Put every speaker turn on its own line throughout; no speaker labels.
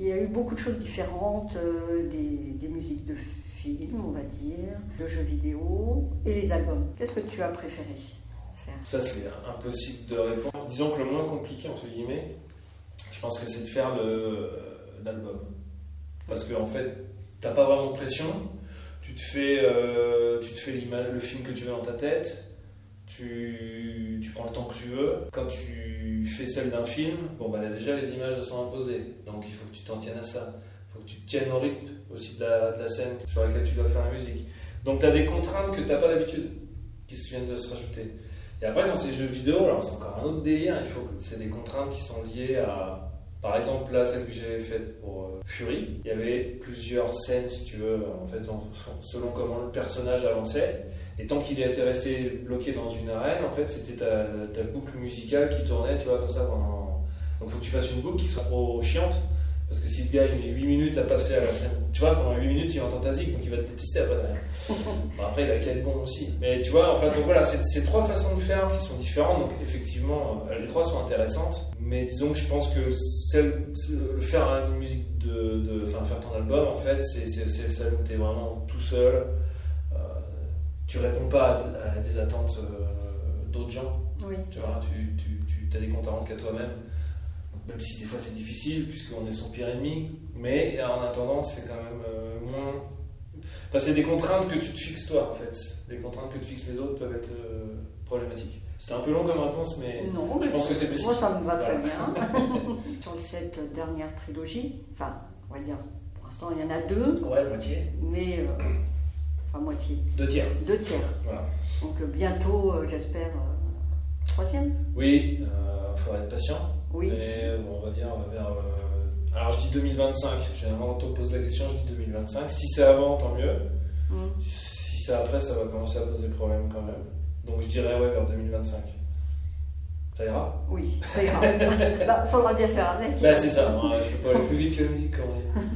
Il y a eu beaucoup de choses différentes, euh, des, musiques de films, on va dire, de jeux vidéo et les albums. Qu'est-ce que tu as préféré faire?
Ça, c'est impossible de répondre. Disons que le moins compliqué, entre guillemets, je pense que c'est de faire l'album. Parce qu'en en fait, t'as pas vraiment de pression. Tu te fais, euh, tu te fais le film que tu veux dans ta tête. Tu, tu prends le temps que tu veux. Quand tu fais celle d'un film, bon bah là, déjà les images sont imposées. Donc il faut que tu t'en tiennes à ça. Il faut que tu tiennes au rythme aussi de la, de la scène sur laquelle tu dois faire la musique. Donc tu as des contraintes que tu n'as pas d'habitude qui se viennent de se rajouter. Et après, c'est les jeux vidéo, alors c'est encore un autre délire. Il faut c'est des contraintes qui sont liées à. Par exemple, là, celle que j'avais faite pour euh, Fury, il y avait plusieurs scènes, si tu veux, en fait, selon comment le personnage avançait. Et tant qu'il était resté bloqué dans une arène, en fait, c'était ta, ta boucle musicale qui tournait, tu vois, comme ça pendant. Donc, il faut que tu fasses une boucle qui soit trop chiante. Parce que si le gars il met 8 minutes à passer à la scène, tu vois, pendant 8 minutes il entend ta zik, donc il va te détester après derrière. Bon, après, il a qu'à être bon aussi. Mais tu vois, en fait, donc voilà, c'est trois façons de faire qui sont différentes. Donc, effectivement, euh, les trois sont intéressantes. Mais disons que je pense que celle, le faire une musique de. Enfin, faire ton album, en fait, c'est celle où tu es vraiment tout seul. Tu réponds pas à, à des attentes euh, d'autres gens.
Oui.
Tu vois, tu, tu, tu as des comptes à rendre qu'à toi-même. Même si des fois c'est difficile, puisqu'on est son pire ennemi. Mais en attendant, c'est quand même euh, moins. Enfin, c'est des contraintes que tu te fixes toi, en fait. Les contraintes que tu fixes les autres peuvent être euh, problématiques. C'était un peu long comme réponse, mais
Non,
je pense que c'est précis.
moi ça me va très bien. Sur cette dernière trilogie, enfin, on va dire, pour l'instant il y en a deux,
Ouais, moitié.
mais. Enfin, moitié.
Deux tiers.
Deux tiers.
Voilà.
Donc euh, bientôt, euh, j'espère, euh, troisième
Oui, il faudra être patient.
Oui.
Mais on va dire vers. alors je dis 2025. Généralement, quand on pose la question, je dis 2025. Si c'est avant, tant mieux.
Mm.
Si c'est après, ça va commencer à poser problème quand même. Donc je dirais ouais vers 2025. Ça ira?
Oui, ça ira. bah, faudra bien faire avec.
Bah c'est ça, je peux pas aller plus vite que la musique quand on dit.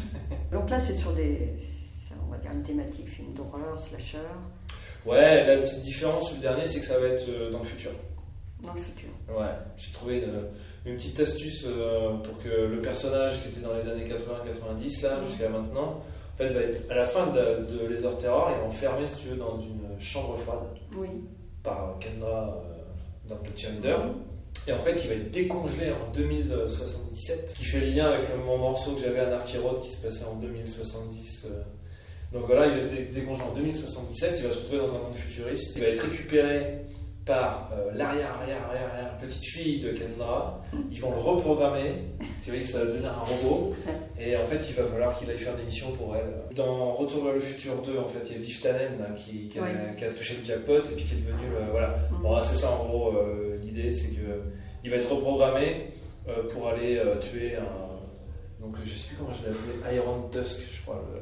Donc là, c'est sur des. c'est, On va dire une thématique film d'horreur, slasher,
Ouais, la petite différence sur le dernier, c'est que ça va être euh, dans le futur.
dans le futur.
Ouais, j'ai trouvé une, une petite astuce euh, pour que le personnage qui était dans les années 80-90 là, jusqu'à maintenant, en fait, va être à la fin de, de Les Heures Terror, il est enfermé, si tu veux, dans une chambre froide
Oui.
par Kendra euh, dans le Challenger. Et en fait, il va être décongelé en 2077, ce qui fait le lien avec le- mon morceau que j'avais à Narky Road qui se passait en 2070. euh. Donc voilà, il va être décongelé en 2077, il va se retrouver dans un monde futuriste. Il va être récupéré par euh, l'arrière, arrière, arrière, arrière petite fille de Kendra. Ils vont le reprogrammer, tu vois, ça va devenir un robot. Et en fait, il va falloir qu'il aille faire des missions pour elle. Dans Retour vers le futur 2, en fait, il y a Biff Tannen là, qui, qui a,
Oui.
qui a touché le jackpot et puis qui est devenu le. Voilà.
Mm.
Bon, c'est ça en gros euh, l'idée, c'est que il va être reprogrammé euh, pour aller euh, tuer un. Donc je sais plus comment je l'ai appelé, Iron Tusk, je crois, le,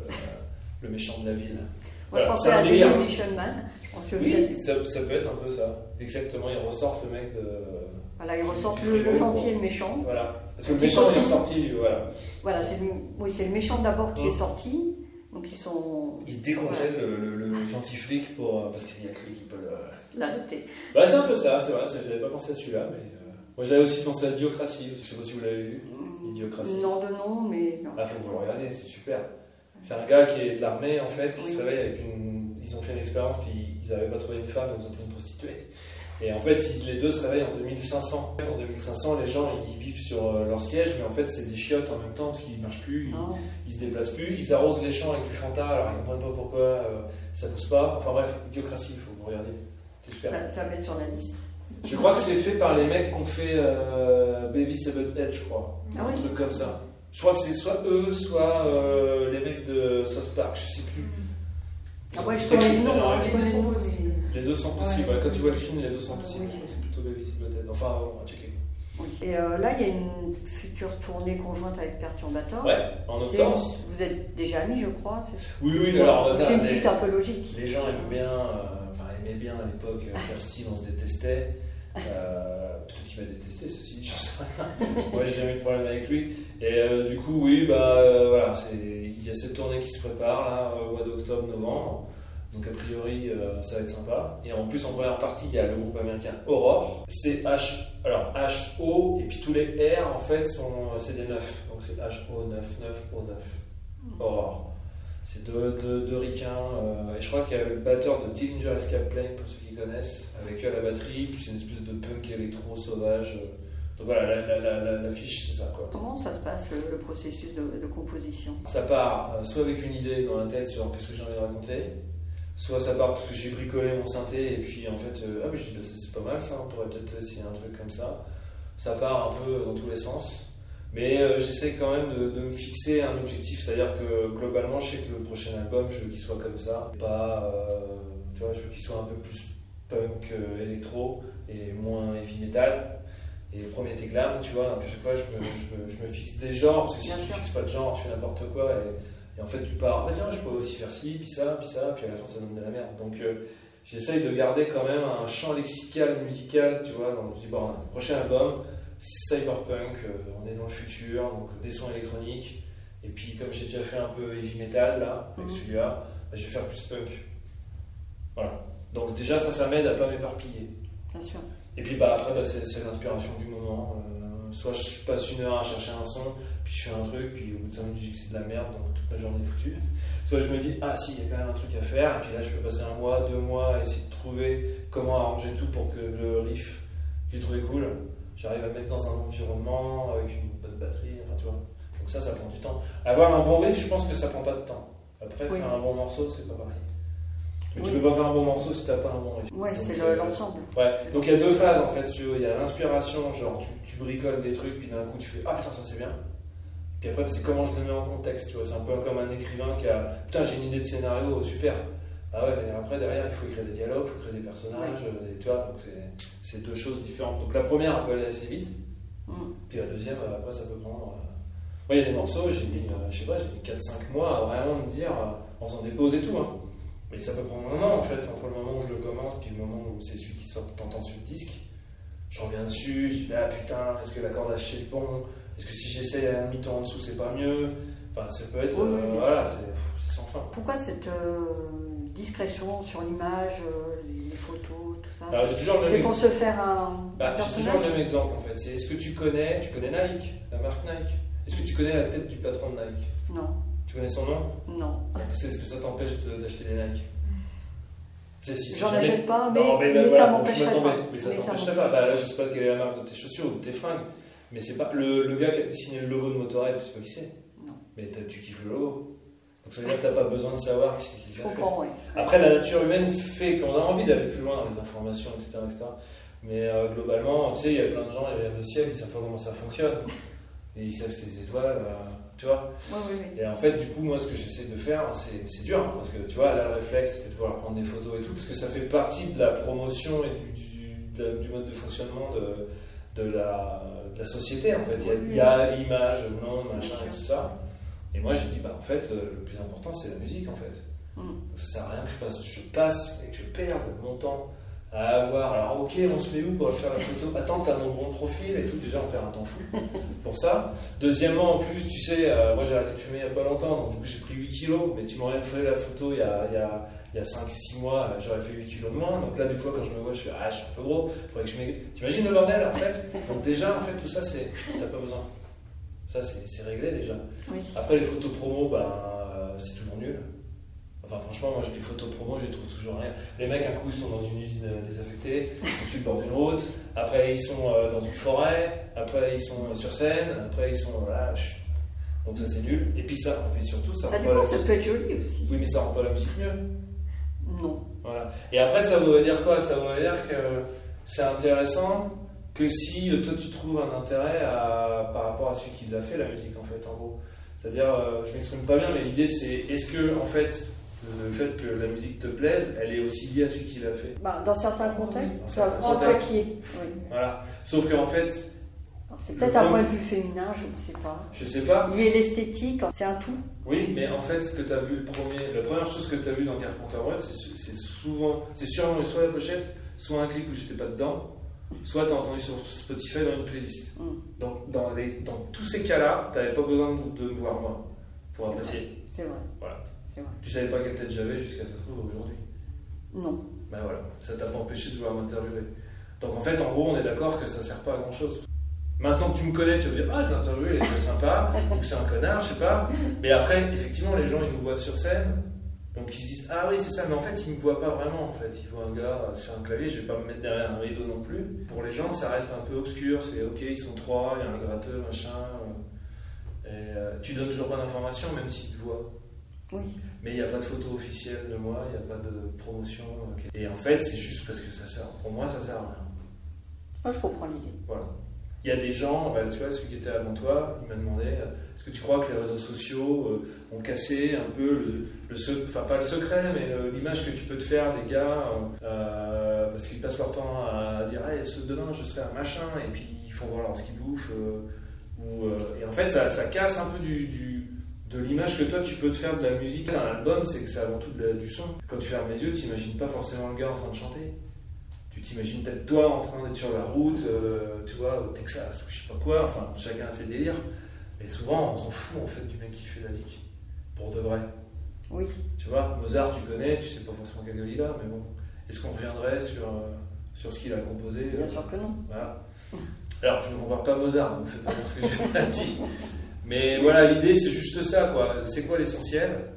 le méchant de la ville.
Moi,
Voilà,
je pensais à. Demolition Man. Je pensais aussi à-
Oui, ça, ça peut être un peu ça. Exactement, il ressortent le mec de.
Voilà, ils ressortent
Du
le, gentil et le méchant.
Voilà. Parce que le méchant il est
sorti.
voilà.
Voilà, c'est le, oui, c'est le méchant d'abord qui est sorti. Donc ils sont
Il décongèle le, le- le gentil flic pour. euh, parce qu'il y a que lui qui peut le.
l'arrêter.
Bah, c'est un peu ça, c'est vrai, j'avais pas pensé à celui-là, mais. euh, Moi j'avais aussi pensé à Diocratie, je sais pas si vous l'avez vu. Idiocratie.
Non de nom, mais non.
Ah, faut que vous le regardiez, c'est super. C'est un gars qui est de l'armée en fait, il
Oui.
se réveille avec une. Ils ont fait une expérience, puis ils n'avaient pas trouvé une femme, donc ils ont pris une prostituée. Et en fait, les deux se réveillent en 2500. En 2500, les gens ils vivent sur euh, leur siège, mais en fait, c'est des chiottes en même temps parce qu'ils ne marchent plus, ils, ils se déplacent plus. Ils arrosent les champs avec du Fanta, alors ils ne comprennent pas pourquoi euh, ça pousse pas. Enfin bref, Idiocratie, il faut regardiez. C'est super.
Ça, ça va être sur la liste.
Je crois que c'est fait par les mecs qui ont fait euh, Baby Seven Head, je crois.
Ah
un
oui
truc comme ça. Je crois que c'est soit eux, soit euh, les mecs de South Park, je sais plus.
Ah ouais, je
C'est
connais
qui,
le nom,
ça, ouais.
je connais le nom aussi.
Les deux sont possibles.
Ouais.
Quand tu vois le film, les deux sont
Ah
possibles.
oui.
Je crois que c'est plutôt Baby Head. Enfin, on va checker.
Oui. Et euh, là, il y a une future tournée conjointe avec Perturbator.
Ouais, en
une-
octobre.
Vous êtes déjà amis, je crois.
Oui, oui, alors.
C'est une
les-
suite un peu logique.
Les gens aiment bien, euh, enfin aimaient bien à l'époque euh, faire style, on se détestait. Euh, Peut-être qu'il m'a détesté, ceci j'en sais. Moi, j'ai jamais eu de problème avec lui. Et euh, du coup, oui, bah euh, c'est- il y a cette tournée qui se prépare là, au mois d'octobre, novembre. Donc, a priori, ça va être sympa. Et en plus, en première partie, il y a le groupe américain Aurore, alors H-O, et puis tous les R en fait, sont, c'est des 9. Donc c'est H-O 9, 9, O 9. Aurore. C'est deux, deux, deux ricains. euh, et je crois qu'il y a le batteur de Dillinger Escape Plane, pour ceux qui connaissent, avec eux à la batterie, puis c'est une espèce de punk électro sauvage. Donc voilà, la, la, la, la- l'affiche, c'est ça quoi.
Comment ça se passe le, le processus de, de composition?
Ça part euh, soit avec une idée dans la tête sur qu'est-ce que j'ai envie de raconter, soit ça part parce que j'ai bricolé mon synthé et puis en fait, euh, ah mais je dis bah, c'est c'est pas mal ça, on pourrait peut-être essayer un truc comme ça. Ça part un peu dans tous les sens. Mais euh, j'essaie quand même de, de me fixer un objectif, c'est-à-dire que globalement, je sais que le prochain album, je veux qu'il soit comme ça, pas, euh, tu vois, je veux qu'il soit un peu plus punk euh, électro et moins heavy metal. Et le premier était glam, tu vois, donc à chaque fois, je me, je me- je me fixe des genres, parce que si
Bien
tu
sûr.
fixes pas de genre, tu fais n'importe quoi, et, et en fait, tu pars, bah tiens, je peux aussi faire ci, puis ça, puis ça, puis à la fin, ça donne de la merde. Donc, euh, j'essaye de garder quand même un champ lexical, musical, tu vois, donc je dis, bon, le prochain album, cyberpunk, euh, on est dans le futur, donc des sons électroniques. Et puis, comme j'ai déjà fait un peu heavy metal là, avec
Mhm.
celui-là, bah, je vais faire plus punk. Voilà. Donc, déjà, ça, ça m'aide à pas m'éparpiller.
Bien sûr.
Et puis, bah, après, bah, c'est c'est l'inspiration du moment. Euh, soit je passe une heure à chercher un son, puis je fais un truc, puis au bout de 5 minutes, je dis que c'est de la merde, donc toute ma journée est foutue. Soit je me dis, ah si, il y a quand même un truc à faire, et puis là, je peux passer un mois, deux mois, à essayer de trouver comment arranger tout pour que le riff que j'ai trouvé cool, j'arrive à le mettre dans un environnement avec une bonne batterie, enfin tu vois. Donc ça, ça prend du temps. Avoir un bon riff, je pense que ça prend pas de temps. Après,
Oui.
faire un bon morceau, c'est pas pareil. Mais tu
Oui.
peux pas faire un bon morceau si t'as pas un bon riff.
Ouais, c'est
euh,
le- l'ensemble.
Ouais, donc il y a deux phases en fait. tu. Il y a l'inspiration, genre tu, tu bricoles des trucs, puis d'un coup tu fais Ah putain, ça c'est bien. Puis après, c'est comment je le mets en contexte, tu vois. C'est un peu comme un écrivain qui a Putain, j'ai une idée de scénario, super. Ah ouais, mais après derrière, il faut écrire des dialogues, il faut créer des personnages, euh, et tu vois, donc c'est- c'est deux choses différentes. Donc la première, elle peut aller assez vite,
Mm.
puis la deuxième, euh, après, ça peut prendre. euh, Ouais, il y a des morceaux, j'ai mis, euh, je sais pas, j'ai mis 4-5 mois à vraiment me dire, euh, en faisant des pauses et tout, hein. Mais ça peut prendre un an en fait, entre le moment où je le commence puis le moment où c'est celui qui sort, t'entends sur le disque. Je reviens dessus, je dis ah putain, est-ce que la corde hachée est bon? Est-ce que si j'essaie à un mi-temps en dessous c'est pas mieux? Enfin, ça peut être.
Oui,
euh, voilà, c'est sans fin.
Pourquoi cette euh, discrétion sur l'image, euh, les photos, tout ça
le
C'est
même
pour se faire un,
Bah, j'ai toujours le même exemple en fait. C'est est-ce que tu connais, tu connais Nike, la marque Nike? Est-ce que tu connais la tête du patron de Nike?
Non,
Tu connais son nom?
Non.
C'est ce que ça t'empêche d'acheter des Nike si,
J'en
jamais-
achète pas, mais,
Non,
mais
ben
ça
voilà,
m'empêcherait pas.
Mais ça t'empêcherait pas. Bah, là, je sais pas quelle est la marque de tes chaussures ou de tes fringues. Mais c'est pas. Le, le gars qui a signé le logo de Motorhead, tu sais pas qui c'est
Non.
Mais tu kiffes le logo. Donc ça veut dire que t'as pas besoin de savoir qui c'est qui l'a fait. Après, la nature humaine fait qu'on a envie d'aller plus loin dans les informations, etc. etc. Mais euh, globalement, tu sais, il y a plein de gens, ils regardent le ciel, ils savent pas comment ça fonctionne. Et ils savent ces étoiles, euh, tu vois.
Oui, oui, oui.
Et en fait, du coup, moi, ce que j'essaie de faire, c'est c'est dur, hein, parce que tu vois, là, le réflexe, c'était de pouvoir prendre des photos et tout, parce que ça fait partie de la promotion et du, du- de la- du mode de fonctionnement de, de, la, de la société, en fait. Il y a, il y a image, nom, machin et tout ça. Et moi, j'ai dit, bah, en fait, euh, le plus important, c'est la musique, en fait.
Mm.
Donc, ça sert à rien que je passe, je passe et que je perde mon temps à avoir. Alors, ok, on se met où pour faire la photo? Attends, t'as mon bon profil et tout. Déjà, on perd un temps fou pour ça. Deuxièmement, en plus, tu sais, euh, moi j'ai arrêté de fumer il n'y a pas longtemps, donc du coup j'ai pris 8 kilos. Mais tu m'aurais fait la photo il y a, il y a, il y a 5-6 mois, euh, j'aurais fait 8 kilos de moins. Donc là, des fois, quand je me vois, je fais Ah, je suis un peu gros, faudrait que je. T'imagines le bordel en fait? Donc, déjà, en fait, tout ça, c'est. T'as pas besoin. Ça, c'est réglé déjà.
Oui.
Après, les photos promo, bah, euh, c'est toujours nul. Enfin, franchement, moi, les photos promo, je les trouve toujours rien. Les mecs, un coup, ils sont dans une usine euh, désaffectée, ils sont sur le bord d'une route, après, ils sont euh, dans une forêt, après, ils sont sur scène, après, ils sont. Voilà. Donc, ça, c'est nul. Et puis, ça, et puis surtout, ça,
Ça
rend pas la
ça peut être joli aussi.
Oui, mais ça rend pas la musique mieux.
Non.
Voilà. Et après, ça voudrait dire quoi? Ça voudrait dire que c'est intéressant que si euh, toi tu trouves un intérêt à- par rapport à celui qui l'a fait, la musique, en fait, en gros. C'est-à-dire, euh, je m'exprime pas bien, mais l'idée c'est est-ce que, en fait, le fait que la musique te plaise, elle est aussi liée à celui qui l'a fait?
Bah, dans certains contextes,
Dans
ça
contextes.
qui est. Oui.
Voilà. Sauf qu'en fait,
Alors, C'est peut-être un point de vue féminin, je ne sais pas.
je sais pas,
Lier l'esthétique, c'est un tout.
oui, mais en fait, ce que tu as vu, le premier, la première chose que tu as vu dans Carpenter su- c'est souvent, c'est sûrement soit la pochette, soit un clip où j'étais pas dedans, soit tu as entendu sur Spotify dans une playlist.
Mm.
Donc, dans, les, dans tous ces cas-là, tu n'avais pas besoin de, de me voir moi pour apprécier.
C'est vrai.
Voilà.
Vrai.
Tu savais pas quelle tête j'avais jusqu'à ça se trouve aujourd'hui.
Non.
Ben voilà, ça t'a pas empêché de vouloir m'interviewer. Donc en fait, en gros, on est d'accord que ça sert pas à grand chose. Maintenant que tu me connais, tu vas me dire Ah, je l'ai interviewé, il était sympa, ou c'est un connard, je sais pas. Mais après, effectivement, les gens, ils nous voient sur scène, donc ils se disent Ah oui, c'est ça, mais en fait, ils me voient pas vraiment. En fait, ils voient un gars sur un clavier, je vais pas me mettre derrière un rideau non plus. Pour les gens, ça reste un peu obscur, c'est ok, ils sont trois, il y a un gratteux, machin. Et euh, tu donnes toujours pas d'informations, même s'ils te voient.
Oui.
Mais il n'y a pas de photo officielle de moi, il n'y a pas de promotion. Et en fait, c'est juste parce que ça sert. Pour moi, ça sert à rien.
Moi, je comprends l'idée.
Voilà. Il y a des gens, tu vois, celui qui était avant toi, il m'a demandé euh, est-ce que tu crois que les réseaux sociaux euh, ont cassé un peu le, enfin pas le secret, mais le- l'image que tu peux te faire des gars, euh, parce qu'ils passent leur temps à dire hey, ce demain je serai un machin, et puis ils font voir ce qu'ils bouffent. euh, ou, euh, et en fait, ça, casse un peu du, de l'image que toi tu peux te faire de la musique. Un album, c'est que c'est avant tout du son. Quand tu fermes les yeux, tu n'imagines pas forcément le gars en train de chanter. Tu t'imagines peut-être toi en train d'être sur la route, euh, tu vois, au Texas, ou je sais pas quoi, enfin, chacun a ses délires. Et souvent, on s'en fout en fait du mec qui fait la zik. Pour de vrai.
Oui.
Tu vois, Mozart, tu connais, tu sais pas forcément quel il a, mais bon. Est-ce qu'on reviendrait sur, euh, sur ce qu'il a composé
Bien
euh,
sûr que non.
Voilà. Alors, je ne compare pas Mozart, ne faites pas ce que j'ai pas dit. Mais voilà, l'idée, c'est juste ça, quoi. C'est quoi l'essentiel?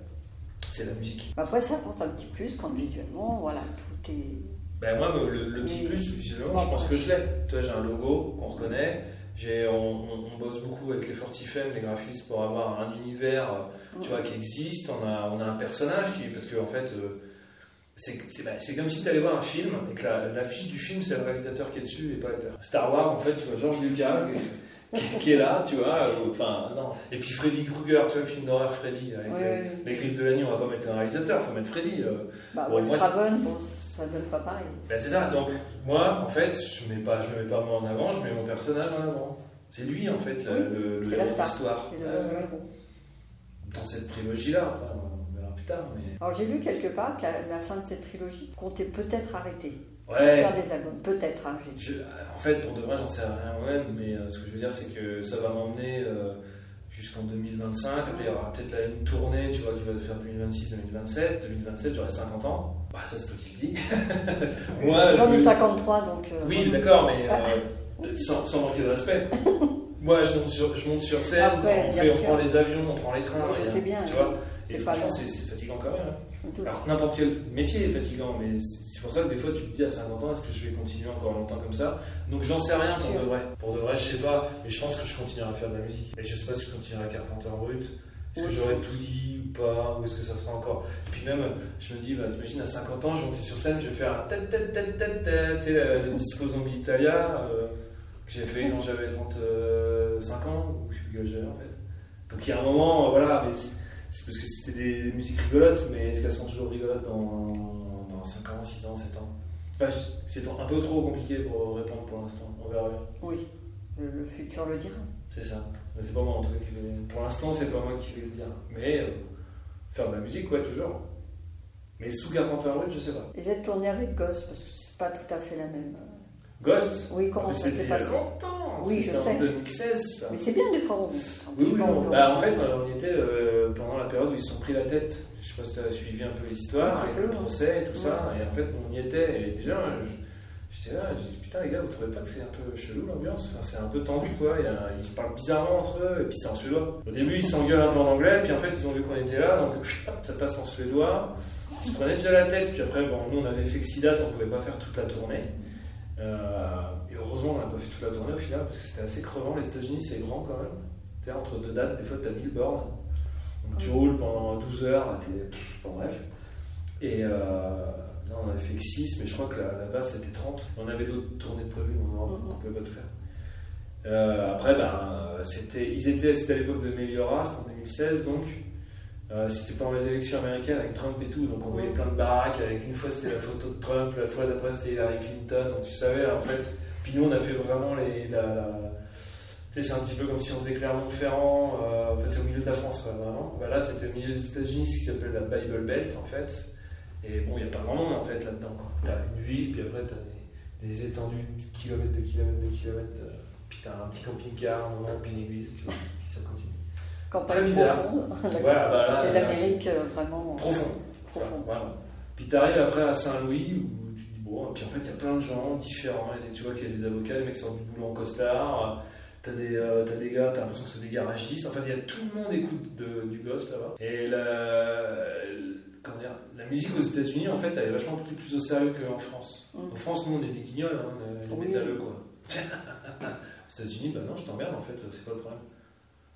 C'est la musique.
Après, ça apporte un petit plus quand visuellement, voilà, tout est.
Ben moi, le, petit plus, je pense que je l'ai. Tu j'ai un logo qu'on reconnaît. On, bosse beaucoup avec les Fortifem, les graphistes, pour avoir un univers euh, tu vois, qui existe. On a, on a un personnage qui. Parce qu'en en fait, euh, c'est, bah, c'est comme si tu allais voir un film et que la, l'affiche du film, c'est le réalisateur qui est dessus et pas l'acteur. Star Wars, en fait, tu vois, Georges Lucas qui, qui est là, tu vois. Enfin, non. Et puis Freddy Krueger, tu vois, film d'horreur Freddy. Avec
Oui, oui, oui.
les griffes de la nuit, on va pas mettre le réalisateur, faut mettre Freddy. euh.
Bah,
moi,
Craven, bon, ça donne pas pareil.
Ben, c'est ça, donc moi en fait je mets pas, je me mets pas moi en avant, je mets mon personnage en avant. C'est lui en fait la-
Oui,
le,
la star.
l'histoire.
C'est le,
Euh. Dans cette trilogie là, enfin, on verra plus tard. Mais...
Alors j'ai lu quelque part qu'à la fin de cette trilogie, comptait peut-être arrêter
Ouais,
faire des albums. Peut-être, hein,
je- en fait pour de vrai j'en sais rien moi-même, mais euh, ce que je veux dire c'est que ça va m'emmener euh, jusqu'en 2025. Après il y aura peut-être là une tournée tu vois, qui va faire 2026-2027. 2027 j'aurai 50 ans. Bah, ça c'est toi qui le dis. moi,
J'en
je
ai
me-
53, donc. euh,
Oui, d'accord, mais euh, sans, sans manquer de respect. Moi, je monte sur, je monte sur scène,
Après,
on, fait, prend les avions, on prend les trains.
je
et,
sais bien.
Tu vois? Et franchement, c'est fatigant quand même. hein. Alors, n'importe quel métier est fatigant, mais c'est pour ça que des fois, tu te dis à 50 ans, est-ce que je vais continuer encore longtemps comme ça? Donc, j'en sais rien pour de vrai. Pour de vrai, je sais pas, mais je pense que je continuerai à faire de la musique. Et je sais pas si je continuerai à Carpenter Brut. Est-ce que j'aurais tout dit ou pas Ou est-ce que ça sera encore? Et puis même, je me dis, bah, t'imagines, à 50 ans, je vais monter sur scène, je vais faire un tête tête tête tête tête, tu sais, le disco zombie Italia, euh, que j'ai fait quand j'avais 35 ans, ou je sais plus quel j'avais en fait. Donc il y a un moment, euh, voilà, mais c'est parce que c'était des musiques rigolotes, mais est-ce qu'elles seront toujours rigolotes dans, dans 5 ans, 6 ans, 7 ans Enfin, C'est un peu trop compliqué pour répondre pour l'instant, on verra bien.
Oui, le, le futur le dira.
C'est ça. Mais c'est pas moi en tout cas qui vais. Pour l'instant, c'est pas moi qui vais le dire. Mais euh, faire de la musique, ouais, toujours. Mais sous Carpenter Brut, je sais pas.
Ils êtes tournés avec Ghost, parce que c'est pas tout à fait la même.
Ghost
Oui, comment ça s'est passé
longtemps
Oui, je sais.
en 2016, ça.
Mais c'est bien des fois. on-
Oui, oui, non. Bah, en fait, on y était euh, pendant la période où ils se sont pris la tête. Je sais pas si tu as suivi un peu l'histoire,
peu,
le procès et tout ça. Et en fait, on y était. Et déjà, j'étais là, j'ai dit putain, les gars, vous trouvez pas que c'est un peu chelou l'ambiance? Enfin, C'est un peu tendu, quoi. Il y a- ils se parlent bizarrement entre eux, et puis c'est en suédois. Au début, ils s'engueulent un peu en anglais, puis en fait, ils ont vu qu'on était là, donc ça passe en suédois. Ils se prenaient déjà la tête, puis après, bon, nous, on avait fait que six dates, on pouvait pas faire toute la tournée. Euh, et heureusement, on n'a pas fait toute la tournée au final, parce que c'était assez crevant. Les États-Unis, c'est grand quand même. Tu entre deux dates, des fois, tu as 1000 bornes. Donc tu roules pendant 12 heures, t'es- bon, bref. Et euh, là, on avait fait que 6, mais je crois que la, la base c'était 30. On avait d'autres tournées prévues, mais on ne pouvait pas tout faire. Euh, après, ben, c'était, ils étaient, c'était à l'époque de Meliora, c'était en 2016, donc euh, c'était pendant les élections américaines avec Trump et tout, donc on voyait plein de baraques, avec une fois c'était la photo de Trump, la fois d'après c'était Hillary Clinton, donc tu savais en fait. Puis nous on a fait vraiment les, la, la- tu sais, c'est un petit peu comme si on faisait Clermont-Ferrand, euh, en fait c'est au milieu de la France quoi, vraiment. Bah, là c'était au milieu des États-Unis, ce qui s'appelle la Bible Belt en fait. Et bon, il n'y a pas grand monde en fait là-dedans. Tu as une ville, puis après tu as des, des étendues de kilomètres, de kilomètres, de kilomètres. euh, puis tu as un petit camping-car, un moment, puis une église, puis, puis ça continue.
Campagne
Très bizarre.
profonde.
Ouais, bah
c'est l'Amérique euh, vraiment
Profond.
profond.
Voilà. Puis tu arrives après à Saint-Louis où tu te dis, Bon, et puis en fait, il y a plein de gens différents. Et tu vois qu'il y a des avocats, des mecs qui sortent du boulot en costard. T'as des, euh, t'as des gars, t'as l'impression que c'est des garagistes. En fait, il y a tout le monde écoute de- du ghost là-bas. Et la, comment dire, la musique aux États-Unis, en fait, elle est vachement prise plus au sérieux qu'en France.
Mm.
En France, nous, on est des guignols, hein, les
Oui.
métalleux, quoi. aux États-unis, bah non, je t'emmerde, en fait, c'est pas le problème.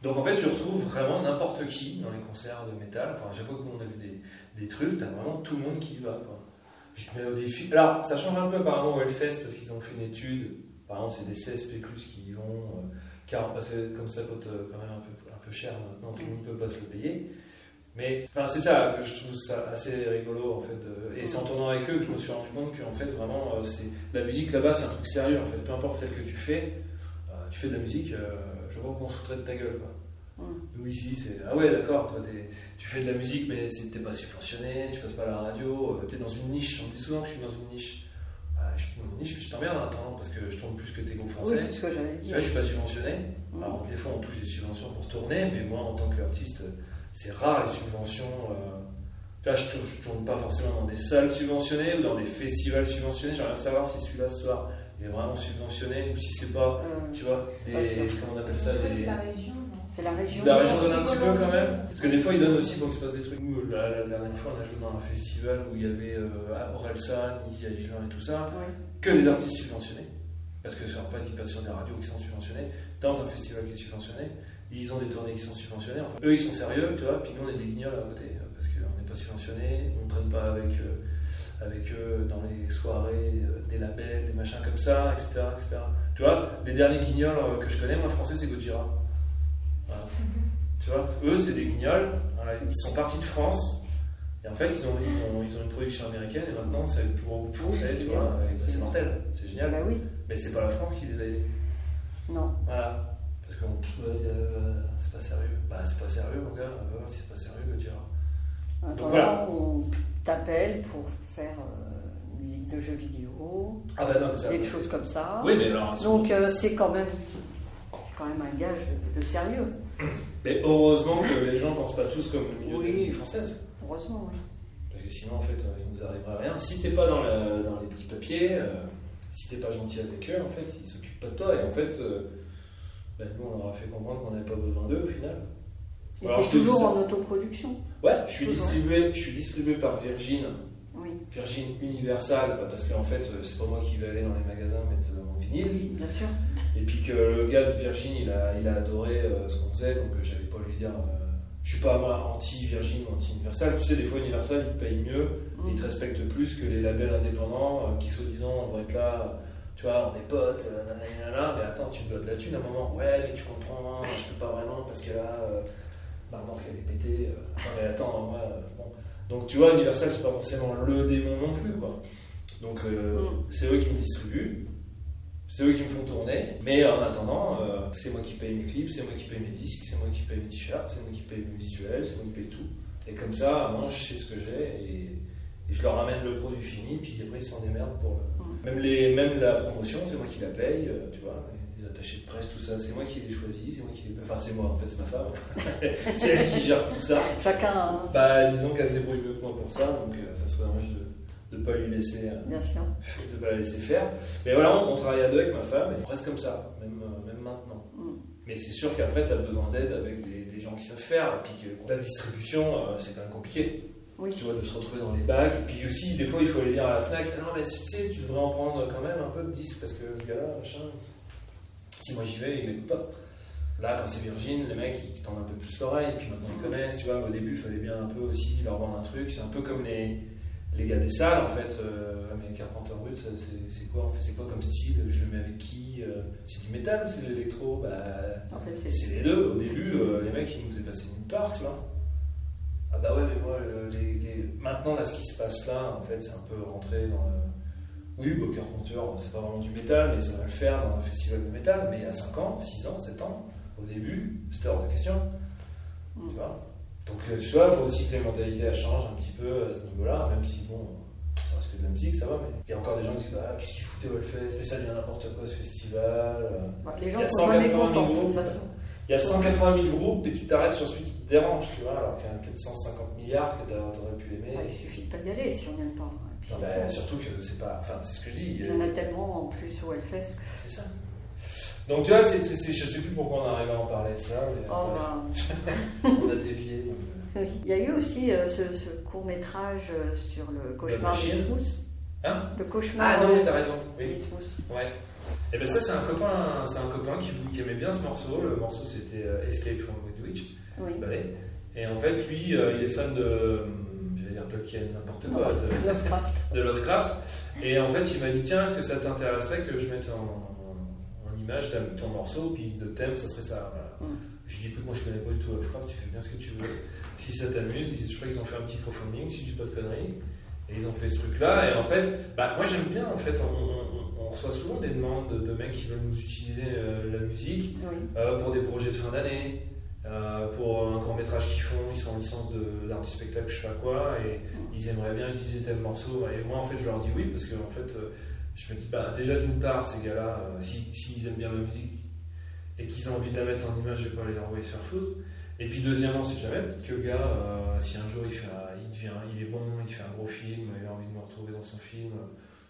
Donc, en fait, tu retrouves vraiment n'importe qui dans les concerts de métal. Enfin, à chaque fois que on a vu des, des trucs, t'as vraiment tout le monde qui y va. Je te mets au défi. Alors, ça change un peu apparemment au Hellfest parce qu'ils ont fait une étude. Par exemple, c'est des CSP qui y vont. euh, car, parce que comme ça coûte euh, quand même un peu, un peu cher maintenant, tout le monde ne peut pas se le payer. Mais enfin, c'est ça que je trouve ça assez rigolo en fait. et c'est en tournant avec eux que je me suis rendu compte qu'en fait, vraiment, euh, c'est la musique là-bas, c'est un truc sérieux en fait. Peu importe celle que tu fais, tu fais de la musique, je vois qu'on se foutrait de ta gueule. Quoi.
Mm.
Nous ici, c'est ah ouais, d'accord, toi t'es- tu fais de la musique, mais t'es pas subventionné, tu passes pas à la radio, tu es dans une niche. On dit souvent que je suis dans une niche. Bah, je suis dans une niche, mais je t'emmerde en attendant parce que je tourne plus que tes groupes
Oui,
français.
c'est ce que j'allais dire.
je suis pas subventionné.
Mm.
Alors, des fois, on touche des subventions pour tourner, mais moi, en tant qu'artiste, c'est rare les subventions. euh, je, tourne- je tourne pas forcément dans des salles subventionnées ou dans des festivals subventionnés. J'aimerais savoir si celui-là ce soir il est vraiment subventionné ou si c'est pas,
Euh,
tu vois, des. Comment on appelle ça des,
C'est la région,
c'est la région.
la région donne un petit peu quand même Parce que des fois ils donnent aussi pour qu'il se passe des trucs. Nous, la, la dernière fois, on a joué dans un festival où il y avait euh, Orelsan, Easy et tout ça,
Oui.
que des artistes subventionnés. Parce que sur pas qui passent sur des radios qui sont subventionnées, dans un festival qui est subventionné, ils ont des tournées qui sont subventionnées. Enfin, eux ils sont sérieux, tu vois, puis nous on est des guignols à côté, parce qu'on n'est pas subventionnés, on ne traîne pas avec, euh, avec eux dans les soirées, euh, des labels, des machins comme ça, etc. etc. Tu vois, les derniers guignols euh, que je connais, moi français, c'est Gojira. Voilà. Tu vois, eux, c'est des guignols. Ils sont partis de France. Et en fait, ils ont, ils ont, ils ont une production américaine et maintenant, c'est le plus gros groupe français. Tu vois, c'est mortel. C'est génial.
bah oui.
Mais c'est pas la France qui les a aidés.
Non.
Voilà. Parce dire, euh, c'est pas sérieux. Bah, c'est pas sérieux, mon gars. On va voir si c'est pas sérieux, Gojira. Voilà.
on t'appelle pour faire euh, musique de jeux vidéo,
Ah, bah non, mais ça.
des choses comme ça.
Oui, mais alors. c'est-
Donc euh, c'est quand même c'est quand même un gage de, de sérieux.
Mais heureusement que les gens pensent pas tous comme le milieu de
Oui.
la musique française.
Heureusement, oui.
Parce que sinon, en fait, euh, il nous arriverait rien. Si t'es pas dans, la- dans les petits papiers, euh, si t'es pas gentil avec eux, en fait, ils s'occupent pas de toi. Et en fait, ben, nous, on leur a fait comprendre qu'on n'avait pas besoin d'eux au final. Te dis
toujours en autoproduction.
Ouais, je suis distribué, je suis distribué par Virgin,
Oui,
Virgin Universal, bah, parce qu'en fait, euh, c'est pas moi qui vais aller dans les magasins mettre euh, mon vinyle.
bien sûr.
Et puis que le gars de Virgin, il a, il a adoré euh, ce qu'on faisait, donc j'avais pas à lui dire. je suis pas anti-Virgin ou anti-Universal. Tu sais, des fois, Universal, il te paye mieux,
Mm.
il te respecte plus que les labels indépendants qui, soi-disant, vont être là. Tu vois, on est potes, nanana, nanana, mais attends, tu me dois de la thune à un moment. Ouais, mais tu comprends, je peux pas vraiment parce que là, remorque elle est pétée. euh, Enfin, mais attends, moi, euh, bon. Donc tu vois, Universal, c'est pas forcément le démon non plus, quoi. Donc euh,
Mm.
c'est eux qui me distribuent, c'est eux qui me font tourner, mais en attendant, euh, c'est moi qui paye mes clips, c'est moi qui paye mes disques, c'est moi qui paye mes t-shirts, c'est moi qui paye mes visuels, c'est moi qui paye tout. Et comme ça, moi, je sais ce que j'ai et, et je leur ramène le produit fini, puis après ils s'en démerdent pour le...
Mm.
Même, les, même la promotion, c'est moi qui la paye, euh, tu vois, les attachés de presse, tout ça, c'est moi qui les choisis, c'est moi qui les... Enfin, c'est moi, en fait, c'est ma femme. c'est elle qui gère tout ça.
Chacun, hein,
Bah, disons qu'elle se débrouille mieux que moi pour ça, donc euh, ça serait dommage de ne pas lui laisser... euh,
bien sûr.
de pas la laisser faire. Mais voilà, on, on travaille à deux avec ma femme, et presque comme ça, même, euh, même maintenant.
Mm.
Mais c'est sûr qu'après, tu as besoin d'aide avec des, des gens qui savent faire, et puis que la distribution, euh, c'est quand même compliqué.
Oui.
Tu vois, de se retrouver dans les bacs, et puis aussi, des fois, il faut aller dire à la Fnac, non, mais tu sais, tu devrais en prendre quand même un peu de disques, parce que ce gars-là, machin, si moi j'y vais, il m'écoute pas. Là, quand c'est Virgin, les mecs, ils tendent un peu plus l'oreille, et puis maintenant ils connaissent, tu vois, mais au début, il fallait bien un peu aussi leur vendre un truc, c'est un peu comme les, les gars des salles, en fait, euh, mais Carpenter Brut, c'est quoi, en fait, c'est quoi comme style? Je le mets avec qui Euh, C'est du métal ou c'est de l'électro? Bah,
En fait, c'est
les deux. Au début, euh, les mecs, ils nous faisaient passer nulle part, tu vois. Ah bah ouais, mais moi, le- les, les- maintenant, là, ce qui se passe là, en fait, c'est un peu rentré dans le... Oui, bah, Carpenter, c'est pas vraiment du métal, mais ça va le faire dans un festival de métal. Mais il y a 5 ans, 6 ans, 7 ans, au début, c'était hors de question.
Mm.
Tu vois Donc, euh, tu vois, il faut aussi que les mentalités elles changent un petit peu à ce niveau-là, même si, bon, ça reste que de la musique, ça va, mais il y a encore des gens qui disent, bah, qu'est-ce qu'ils foutaient au Hellfest Mais ça devient n'importe quoi, ce festival. euh.
Bah, les gens
Il y a
sont jamais
180
contents de toute
groupes.
façon.
Il y a 180 000 groupes et tu t'arrêtes sur celui qui te dérange, tu vois, alors qu'il y en a peut-être 150 milliards que t'a- t'aurais pu aimer.
Ouais, il suffit de pas y aller si on n'aime pas. Puis
Non, bah, surtout que c'est pas. Enfin, c'est ce que je dis.
Il y en a tellement en plus au Hellfest.
C'est ça. Donc tu vois, c'est- c'est- je sais plus pourquoi on arrive à en parler de ça, mais
Oh,
euh,
bah,
on a dévié. donc, euh.
oui. Il y a eu aussi euh, ce, court métrage sur le cauchemar d'Ismous.
Hein?
Le cauchemar
Ah non, t'as raison. Oui. Ouais. Et ben ça, c'est un copain, c'est un copain qui, qui aimait bien ce morceau. Le morceau, c'était Escape from Witch,
Oui.
Et en fait, lui, il est fan de, dire Tolkien, n'importe quoi, de,
Lovecraft.
de Lovecraft. Et en fait, il m'a dit tiens, est-ce que ça t'intéresserait que je mette en, en image ta- ton morceau, puis de thème, ça serait ça. Voilà.
Mm.
Je lui ai dit écoute, moi je connais pas du tout Lovecraft, tu fais bien ce que tu veux. Si ça t'amuse, je crois qu'ils ont fait un petit crowdfunding, si je dis pas de conneries. Et ils ont fait ce truc-là. Et en fait, bah, moi j'aime bien, en fait, on, on- on reçoit souvent des demandes de, de mecs qui veulent nous utiliser euh, la musique
Oui.
euh, pour des projets de fin d'année, euh, pour un court métrage qu'ils font, ils sont en licence d'art du spectacle, je sais pas quoi, et ils aimeraient bien utiliser tel morceau. Et moi, en fait, je leur dis oui, parce que en fait, euh, je me dis, bah, déjà d'une part, ces gars-là, euh, si- s'ils aiment bien ma musique et qu'ils ont envie de la mettre en image, je vais pas les envoyer se faire foutre. Et puis deuxièmement, si jamais, peut-être que le gars, euh, si un jour il, fait un- il devient, il est bon, il fait un gros film, il a envie de me retrouver dans son film,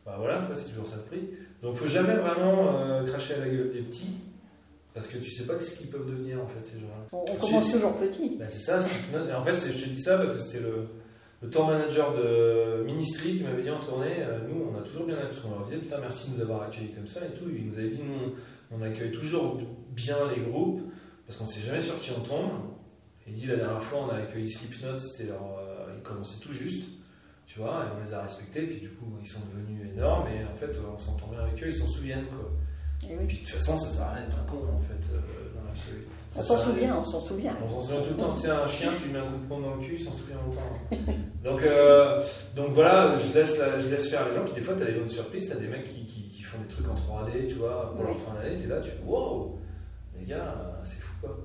bah voilà, c'est toujours ça de prix. Donc faut jamais vraiment cracher à la gueule des petits, parce que tu sais pas ce qu'ils peuvent devenir en fait ces gens-là.
On, on commence toujours petit.
Ben, c'est ça. Et en fait, je te dis ça parce que c'était le, le tour manager de Ministry qui m'avait dit en tournée, euh, nous on a toujours bien parce qu'on leur disait putain merci de nous avoir accueillis comme ça et tout. Il nous avait dit nous on accueille toujours bien les groupes parce qu'on sait jamais sur qui on tombe. Il dit la dernière fois on a accueilli Slipknot, c'était leur, euh, ils commençaient tout juste, tu vois, et on les a respectés, puis du coup ils sont devenus énormes et en fait on s'entend bien avec eux, ils s'en souviennent quoi.
Et
Et
oui.
puis de toute façon ça sert à rien d'être un con en fait euh, dans l'absolu.
On s'en souvient, on s'en souvient.
On s'en souvient tout le temps. Tu sais, un chien, tu lui mets un coup de poing dans le cul, il s'en souvient longtemps. Donc, euh, donc voilà, je laisse, la- je laisse faire les gens. Puis des fois, tu as des bonnes surprises. Tu as des mecs qui, qui, qui font des trucs en 3D, tu vois, pour
Oui.
leur fin d'année. Tu es là, tu fais wow, les gars, euh, c'est fou quoi.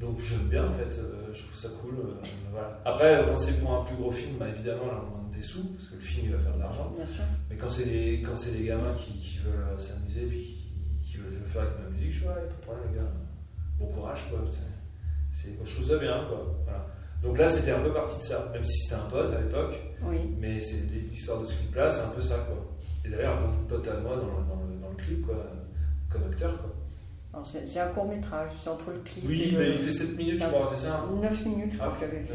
Donc j'aime bien en fait, euh, je trouve ça cool. euh, voilà. Après, quand c'est pour un plus gros film, bah, évidemment, là on demande des sous, parce que le film il va faire de l'argent.
Bien sûr.
Mais quand c'est des, quand des gamins qui, qui veulent s'amuser puis qui, faire avec ma musique, je dis ouais, pas de problème les gars, bon courage quoi. C'est- je trouve ça bien quoi. Voilà. Donc là c'était un peu parti de ça, même si c'était un pote à l'époque,
Oui.
mais c'est l'histoire de ce clip là, c'est un peu ça quoi. Et d'ailleurs un peu de pote à moi dans le, dans le, dans le clip quoi, comme acteur quoi.
C'est un court métrage, c'est entre le clip et
Oui,
le...
mais il fait 7 minutes je crois, c'est ça
9 minutes, je crois
Ah,
que j'avais vu.